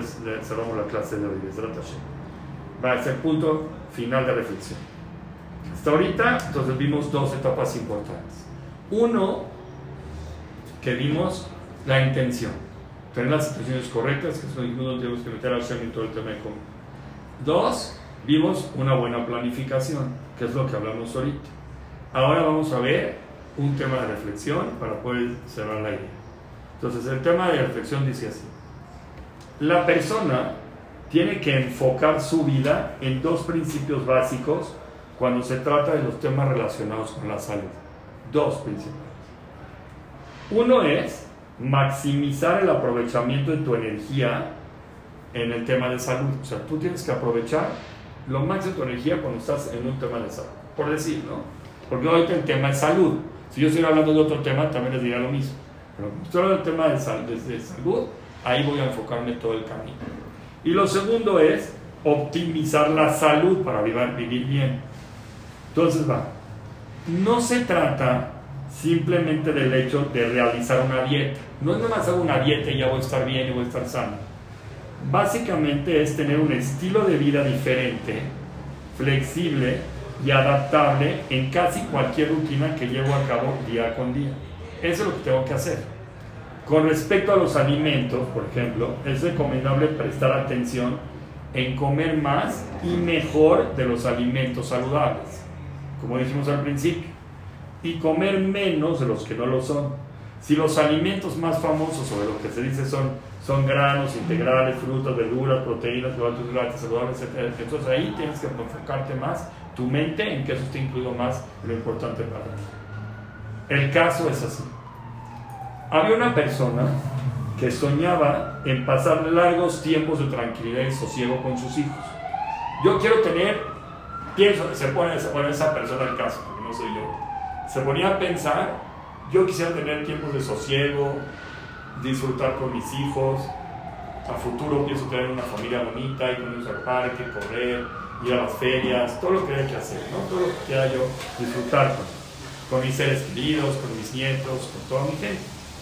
Speaker 1: cerramos la clase de hoy. Va a ser punto final de reflexión. Hasta ahorita, entonces vimos dos etapas importantes. Uno, que vimos la intención tener las situaciones correctas, que es donde tenemos que meter al en todo el tema de comida. Dos, vimos una buena planificación, que es lo que hablamos ahorita. Ahora vamos a ver un tema de reflexión para poder cerrar la idea. Entonces, el tema de reflexión dice así. La persona tiene que enfocar su vida en dos principios básicos cuando se trata de los temas relacionados con la salud. Dos principios. Uno es maximizar el aprovechamiento de tu energía en el tema de salud. O sea, tú tienes que aprovechar lo máximo de tu energía cuando estás en un tema de salud. Por decir, ¿no? Porque ahorita el tema es salud. Si yo estoy hablando de otro tema, también les diría lo mismo. Pero hablando del tema de, de salud, ahí voy a enfocarme todo el camino. Y lo segundo es optimizar la salud para vivir, vivir bien. Entonces va, no se trata simplemente del hecho de realizar una dieta. No es nada más hago una dieta y ya voy a estar bien y voy a estar sano. Básicamente es tener un estilo de vida diferente, flexible y adaptable en casi cualquier rutina que llevo a cabo día con día. Eso es lo que tengo que hacer. Con respecto a los alimentos, por ejemplo, es recomendable prestar atención en comer más y mejor de los alimentos saludables, como dijimos al principio, y comer menos de los que no lo son. Si los alimentos más famosos sobre lo que se dice son, son granos integrales, frutas, verduras, proteínas, carbohidratos saludables, etc., entonces ahí tienes que enfocarte más tu mente en que eso esté incluido más lo importante para ti. El caso es así. Había una persona que soñaba en pasar largos tiempos de tranquilidad y sosiego con sus hijos. Yo quiero tener, pienso, se pone, se pone esa persona el caso, porque no soy yo, se ponía a pensar, yo quisiera tener tiempos de sosiego, disfrutar con mis hijos, a futuro pienso tener una familia bonita, ir con ellos al parque, correr, ir a las ferias, todo lo que hay que hacer, ¿no? todo lo que quiera yo disfrutar con, con mis seres queridos, con mis nietos, con toda mi gente.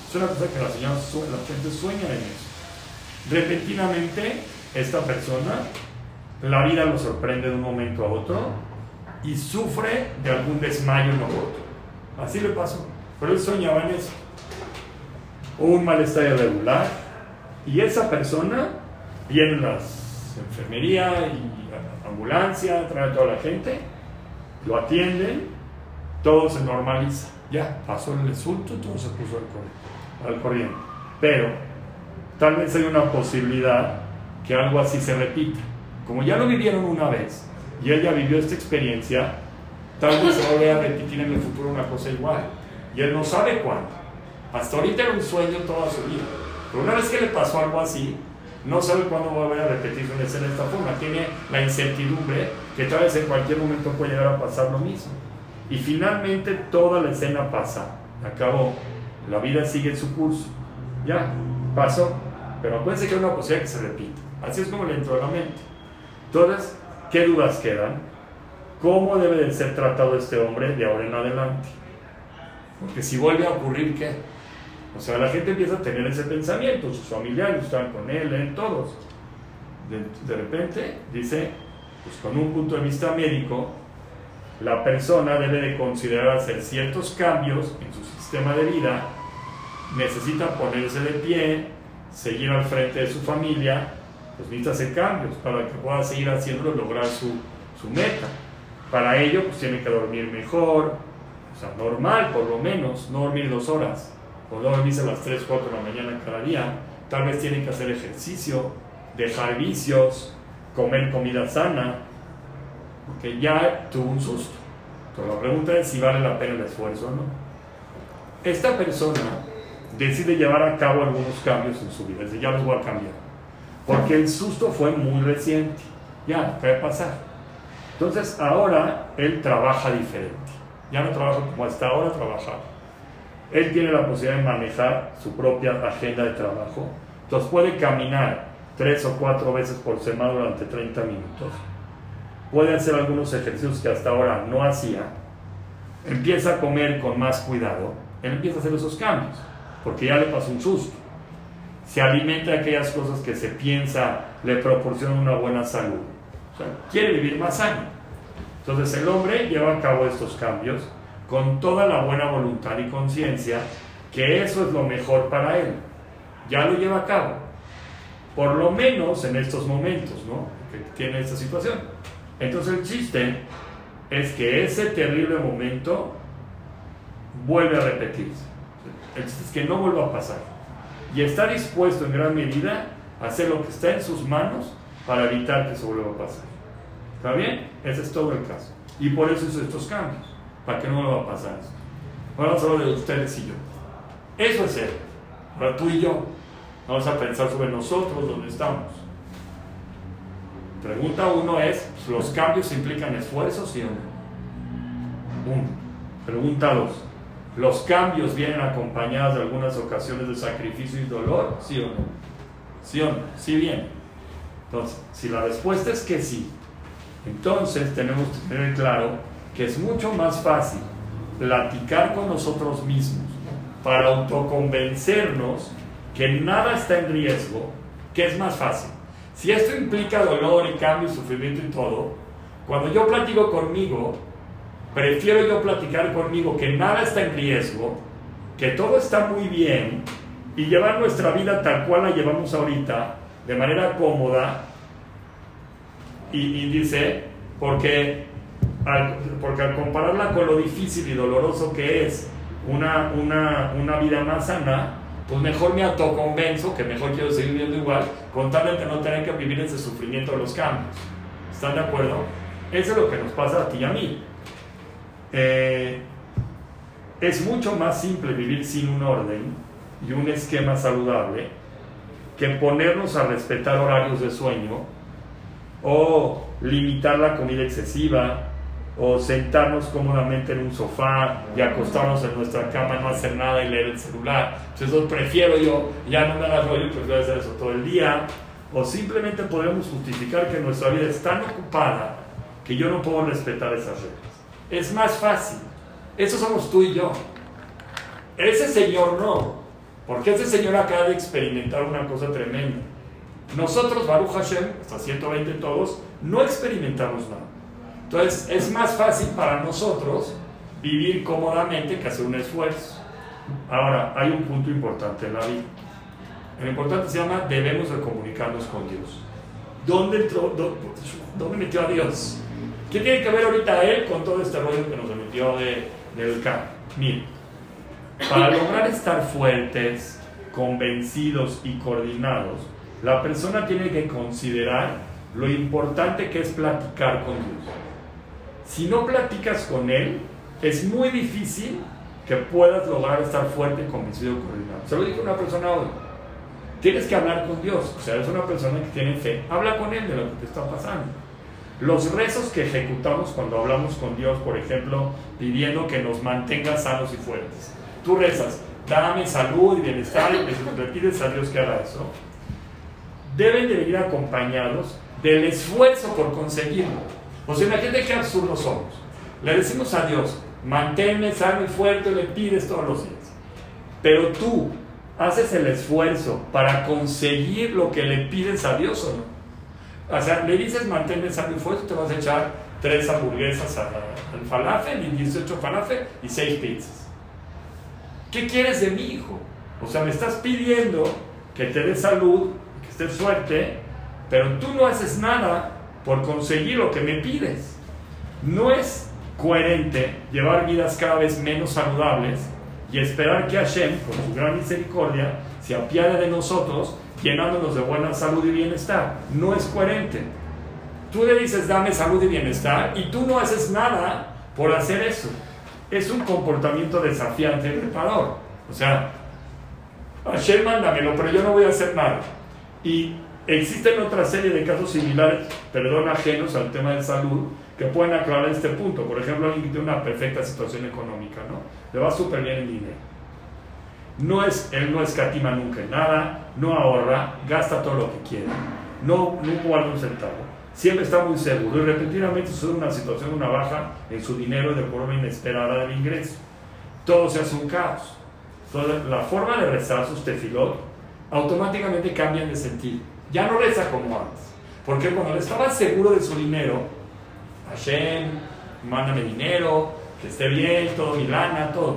Speaker 1: Es una cosa que la, señora, la gente sueña en eso. Repentinamente, esta persona, la vida lo sorprende de un momento a otro y sufre de algún desmayo en otro. Así le pasó. Pero él soñaba en eso. Un malestar irregular y esa persona viene las enfermería y ambulancia, trae toda la gente, lo atienden, todo se normaliza. Ya, pasó el insulto, todo se puso al, corriente. Pero tal vez hay una posibilidad que algo así se repita. Como ya lo vivieron una vez y ella vivió esta experiencia, tal vez se vaya a repetir en el futuro una cosa igual. Y él no sabe cuándo. Hasta ahorita era un sueño toda su vida. Pero una vez que le pasó algo así, no sabe cuándo va a volver a repetir una escena de esta forma. Tiene la incertidumbre que tal vez en cualquier momento puede llegar a pasar lo mismo. Y finalmente toda la escena pasa. Acabó. La vida sigue su curso. Ya, pasó. Pero acuérdense que hay una posibilidad que se repita. Así es como le entró a la mente. Entonces, ¿qué dudas quedan? ¿Cómo debe de ser tratado este hombre de ahora en adelante? Porque si vuelve a ocurrir, ¿qué? O sea, la gente empieza a tener ese pensamiento, sus familiares están con él, él, todos. De, repente dice, pues con un punto de vista médico, la persona debe de considerar hacer ciertos cambios en su sistema de vida, necesita ponerse de pie, seguir al frente de su familia, pues necesita hacer cambios para que pueda seguir haciéndolo y lograr su, su meta. Para ello, pues tiene que dormir mejor, o sea, normal por lo menos, no dormir dos horas o no dormirse a las 3, 4 de la mañana cada día, tal vez tienen que hacer ejercicio, dejar vicios, comer comida sana, porque ya tuvo un susto. Entonces la pregunta es si vale la pena el esfuerzo o no. Esta persona decide llevar a cabo algunos cambios en su vida, dice, ya los voy a cambiar, porque el susto fue muy reciente, ya, ¿qué va a pasar? Entonces ahora él trabaja diferente, ya no trabaja como hasta ahora trabajaba él tiene la posibilidad de manejar su propia agenda de trabajo. Entonces puede caminar tres o cuatro veces por semana durante 30 minutos. Puede hacer algunos ejercicios que hasta ahora no hacía. Empieza a comer con más cuidado. Él empieza a hacer esos cambios porque ya le pasó un susto. Se alimenta de aquellas cosas que se piensa le proporcionan una buena salud. O sea, quiere vivir más sano. Entonces el hombre lleva a cabo estos cambios con toda la buena voluntad y conciencia que eso es lo mejor para él. Ya lo lleva a cabo. Por lo menos en estos momentos, ¿no? Que tiene esta situación. Entonces el chiste es que ese terrible momento vuelve a repetirse. El chiste es que no vuelva a pasar. Y está dispuesto en gran medida a hacer lo que está en sus manos para evitar que eso vuelva a pasar. ¿Está bien? Ese es todo el caso. Y por eso hizo estos cambios para que no me va a pasar eso. Ahora vamos a de ustedes y yo. Eso es él. Ahora tú y yo vamos a pensar sobre nosotros, donde estamos. Pregunta uno es, ¿los cambios implican esfuerzos, sí o no? Uno. Pregunta dos, ¿los cambios vienen acompañados de algunas ocasiones de sacrificio y dolor, sí o no? ¿Sí o no? Sí bien. Entonces, si la respuesta es que sí, entonces tenemos que tener claro que es mucho más fácil platicar con nosotros mismos para autoconvencernos que nada está en riesgo, que es más fácil. Si esto implica dolor y cambio y sufrimiento y todo, cuando yo platico conmigo, prefiero yo platicar conmigo que nada está en riesgo, que todo está muy bien y llevar nuestra vida tal cual la llevamos ahorita, de manera cómoda, y, dice, porque al, porque al compararla con lo difícil y doloroso que es una, una, una vida más sana, pues mejor me autoconvenzo que mejor quiero seguir viviendo igual, con tal de no tener que vivir ese sufrimiento de los cambios. ¿Están de acuerdo? Eso es lo que nos pasa a ti y a mí. Eh, es mucho más simple vivir sin un orden y un esquema saludable que ponernos a respetar horarios de sueño o limitar la comida excesiva o sentarnos cómodamente en un sofá y acostarnos en nuestra cama, no hacer nada y leer el celular. Entonces prefiero yo, ya no me hagas rollo, prefiero hacer eso todo el día. O simplemente podemos justificar que nuestra vida es tan ocupada que yo no puedo respetar esas reglas. Es más fácil. Eso somos tú y yo. Ese señor no. Porque ese señor acaba de experimentar una cosa tremenda. Nosotros, Baruch Hashem, hasta 120 todos, no experimentamos nada. Entonces, es más fácil para nosotros vivir cómodamente que hacer un esfuerzo. Ahora, hay un punto importante en la vida. El importante se llama debemos de comunicarnos con Dios. ¿Dónde, entró, dónde, metió a Dios? ¿Qué tiene que ver ahorita él con todo este rollo que nos metió de, del campo? Mire, para lograr estar fuertes, convencidos y coordinados, la persona tiene que considerar lo importante que es platicar con Dios. Si no platicas con Él, es muy difícil que puedas lograr estar fuerte, convencido y coordinado. Se lo dijo una persona hoy. Tienes que hablar con Dios. O sea, eres una persona que tiene fe. Habla con Él de lo que te está pasando. Los rezos que ejecutamos cuando hablamos con Dios, por ejemplo, pidiendo que nos mantenga sanos y fuertes. Tú rezas, dame salud y bienestar y le pides a Dios que haga eso. Deben de venir acompañados del esfuerzo por conseguirlo. O sea, imagínate qué absurdos somos. Le decimos a Dios, manténme sano y fuerte, le pides todos los días. Pero tú haces el esfuerzo para conseguir lo que le pides a Dios o no. O sea, le dices manténme sano y fuerte, te vas a echar tres hamburguesas al falafel y 18 falafel y seis pizzas. ¿Qué quieres de mi hijo? O sea, me estás pidiendo que te dé salud, que estés fuerte, pero tú no haces nada por conseguir lo que me pides. No es coherente llevar vidas cada vez menos saludables y esperar que Hashem, con su gran misericordia, se apiade de nosotros, llenándonos de buena salud y bienestar. No es coherente. Tú le dices, dame salud y bienestar, y tú no haces nada por hacer eso. Es un comportamiento desafiante y reparador. O sea, Hashem mándamelo, pero yo no voy a hacer nada. Y Existen otra serie de casos similares, perdón, ajenos al tema de salud, que pueden aclarar este punto. Por ejemplo, alguien que tiene una perfecta situación económica, ¿no? Le va súper bien el dinero. No es, él no escatima nunca en nada, no ahorra, gasta todo lo que quiere, no, no guarda un centavo. Siempre está muy seguro y repentinamente sucede una situación, una baja en su dinero de forma inesperada del ingreso. Todo se hace un caos. Entonces, la forma de rezar sus tefilot automáticamente cambia de sentido ya no reza como antes. Porque cuando él estaba seguro de su dinero, Hashem, mándame dinero, que esté bien, todo mi lana, todo.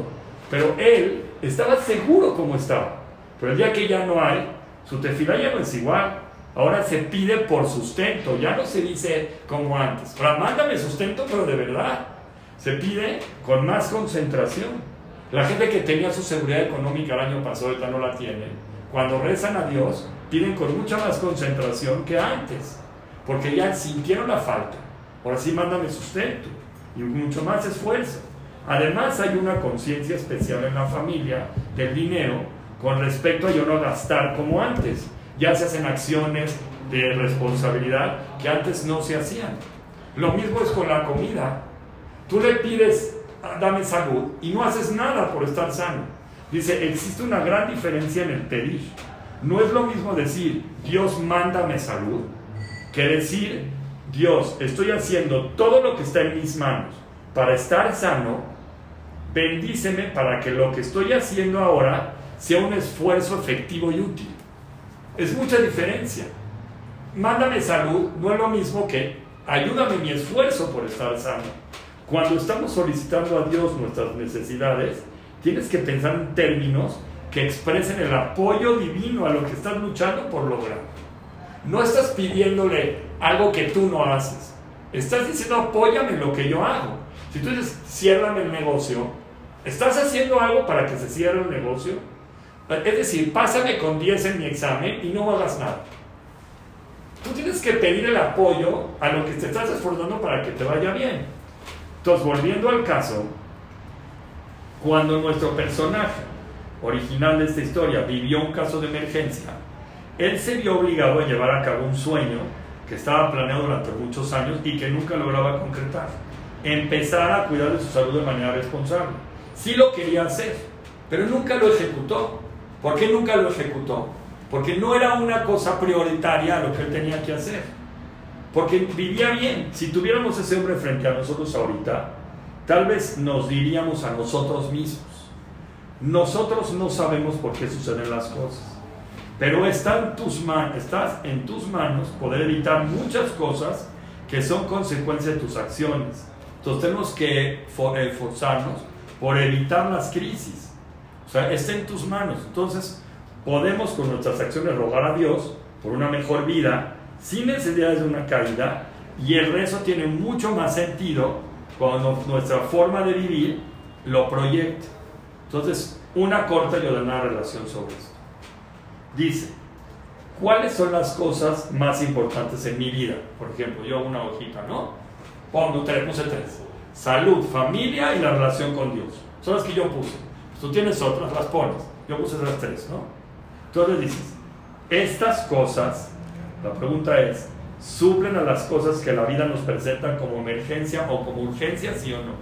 Speaker 1: Pero él estaba seguro como estaba. Pero el día que ya no hay, su tefila ya no es igual. Ahora se pide por sustento, ya no se dice como antes. Mándame sustento, pero de verdad. Se pide con más concentración. La gente que tenía su seguridad económica el año pasado, ahorita no la tiene. Cuando rezan a Dios, piden con mucha más concentración que antes, porque ya sintieron la falta. Ahora sí mándame sustento y mucho más esfuerzo. Además hay una conciencia especial en la familia del dinero con respecto a yo no gastar como antes. Ya se hacen acciones de responsabilidad que antes no se hacían. Lo mismo es con la comida. Tú le pides, dame salud, y no haces nada por estar sano. Dice, existe una gran diferencia en el pedir. No es lo mismo decir, Dios mándame salud, que decir, Dios, estoy haciendo todo lo que está en mis manos para estar sano bendíceme para que lo que estoy haciendo ahora sea un esfuerzo efectivo y útil. Es mucha diferencia. Mándame salud no es lo mismo que ayúdame mi esfuerzo por estar sano. Cuando estamos solicitando a Dios nuestras necesidades, tienes que pensar en términos que expresen el apoyo divino a lo que estás luchando por lograr. No estás pidiéndole algo que tú no haces. Estás diciendo apóyame en lo que yo hago. Si tú dices ciérrame el negocio, ¿estás haciendo algo para que se cierre el negocio? Es decir, pásame con 10 en mi examen y no hagas nada. Tú tienes que pedir el apoyo a lo que te estás esforzando para que te vaya bien. Entonces, volviendo al caso, cuando nuestro personaje original de esta historia vivió un caso de emergencia, él se vio obligado a llevar a cabo un sueño que estaba planeado durante muchos años y que nunca lograba concretar. Empezar a cuidar de su salud de manera responsable. Sí lo quería hacer, pero nunca lo ejecutó. ¿Por qué nunca lo ejecutó? Porque no era una cosa prioritaria lo que él tenía que hacer. Porque vivía bien. Si tuviéramos ese hombre frente a nosotros ahorita, tal vez nos diríamos a nosotros mismos. Nosotros no sabemos por qué suceden las cosas. Pero está en tus manos, estás en tus manos poder evitar muchas cosas que son consecuencia de tus acciones. Entonces tenemos que esforzarnos por evitar las crisis. O sea, está en tus manos. Entonces, podemos con nuestras acciones rogar a Dios por una mejor vida sin necesidad de una caída y el rezo tiene mucho más sentido cuando nuestra forma de vivir lo proyecta. Entonces, una corta y ordenada relación sobre esto. Dice, ¿cuáles son las cosas más importantes en mi vida? Por ejemplo, yo una hojita, ¿no? Pongo tres, puse tres. Salud, familia y la relación con Dios. Son las que yo puse. Tú tienes otras, las pones. Yo puse las tres, ¿no? Entonces dices, estas cosas, la pregunta es, ¿suplen a las cosas que la vida nos presenta como emergencia o como urgencia, sí o no?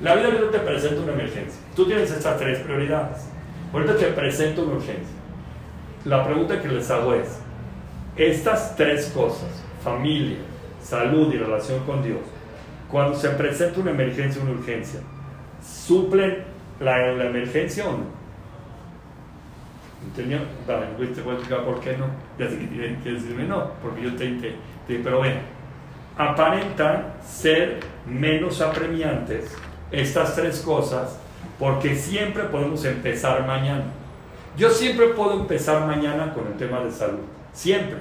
Speaker 1: La vida no te presenta una emergencia. Tú tienes estas tres prioridades. Ahorita te presento una urgencia. La pregunta que les hago es, estas tres cosas, familia, salud y relación con Dios, cuando se presenta una emergencia o una urgencia, ¿suplen la, emergencia o no? ¿Entendió? Vale, te voy a explicar por qué no. Ya sé que tienen decirme no, porque yo te, te pero bueno, aparentan ser menos apremiantes estas tres cosas porque siempre podemos empezar mañana. Yo siempre puedo empezar mañana con el tema de salud, siempre.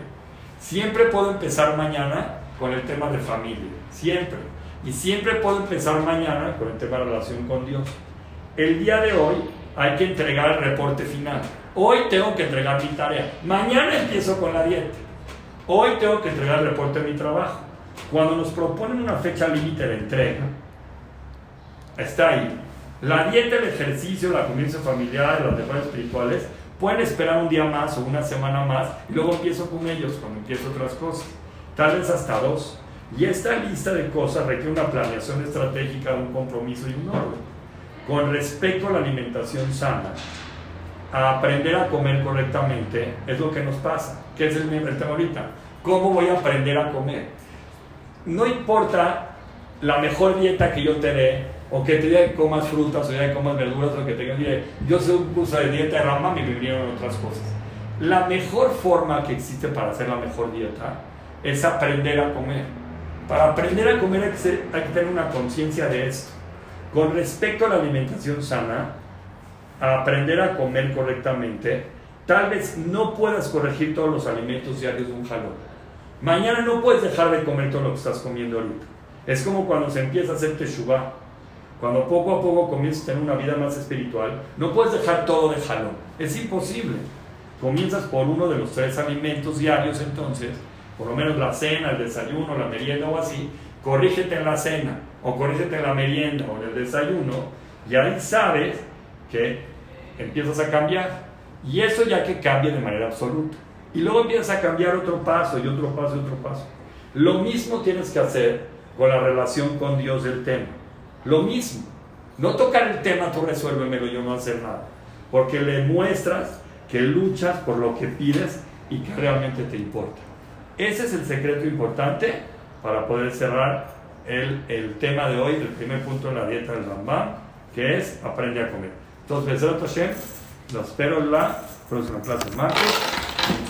Speaker 1: Siempre puedo empezar mañana con el tema de familia, siempre. Y siempre puedo empezar mañana con el tema de relación con Dios el día de hoy hay que entregar el reporte final. Hoy tengo que entregar mi tarea. Mañana empiezo con la dieta. Hoy tengo que entregar el reporte de mi trabajo. Cuando nos proponen una fecha límite de entrega, está ahí. La dieta, el ejercicio, la convivencia familiar, las defensas espirituales, pueden esperar un día más o una semana más y luego empiezo con ellos cuando empiezo otras cosas. Tal vez hasta dos. Y esta lista de cosas requiere una planeación estratégica, un compromiso y un orden con respecto a la alimentación sana, a aprender a comer correctamente, es lo que nos pasa. ¿Qué es el, tema ahorita? ¿Cómo voy a aprender a comer? No importa la mejor dieta que yo te dé, o que te diga que comas frutas, o que comas verduras, o que tengas, diré, yo soy un curso de dieta de Rama, me vinieron otras cosas. La mejor forma que existe para hacer la mejor dieta es aprender a comer. Para aprender a comer hay que tener una conciencia de esto. Con respecto a la alimentación sana, a aprender a comer correctamente, tal vez no puedas corregir todos los alimentos diarios de un jalón. Mañana no puedes dejar de comer todo lo que estás comiendo ahorita. Es como cuando se empieza a hacer teshuva. Cuando poco a poco comienzas a tener una vida más espiritual, no puedes dejar todo de jalón. Es imposible. Comienzas por uno de los tres alimentos diarios entonces, por lo menos la cena, el desayuno, la merienda o así, corrígete en la cena o corrígete en la merienda o en el desayuno, y ahí sabes que empiezas a cambiar. Y eso ya que cambia de manera absoluta. Y luego empiezas a cambiar otro paso y otro paso y otro paso. Lo mismo tienes que hacer con la relación con Dios del tema. Lo mismo. No tocar el tema, tú resuélvemelo, yo no hacer nada. Porque le muestras que luchas por lo que pides y que realmente te importa. Ese es el secreto importante para poder cerrar el, el tema de hoy, el primer punto de la dieta del Rambam, que es aprende a comer. Entonces, Bezrat Hashem, los espero en la próxima clase, martes.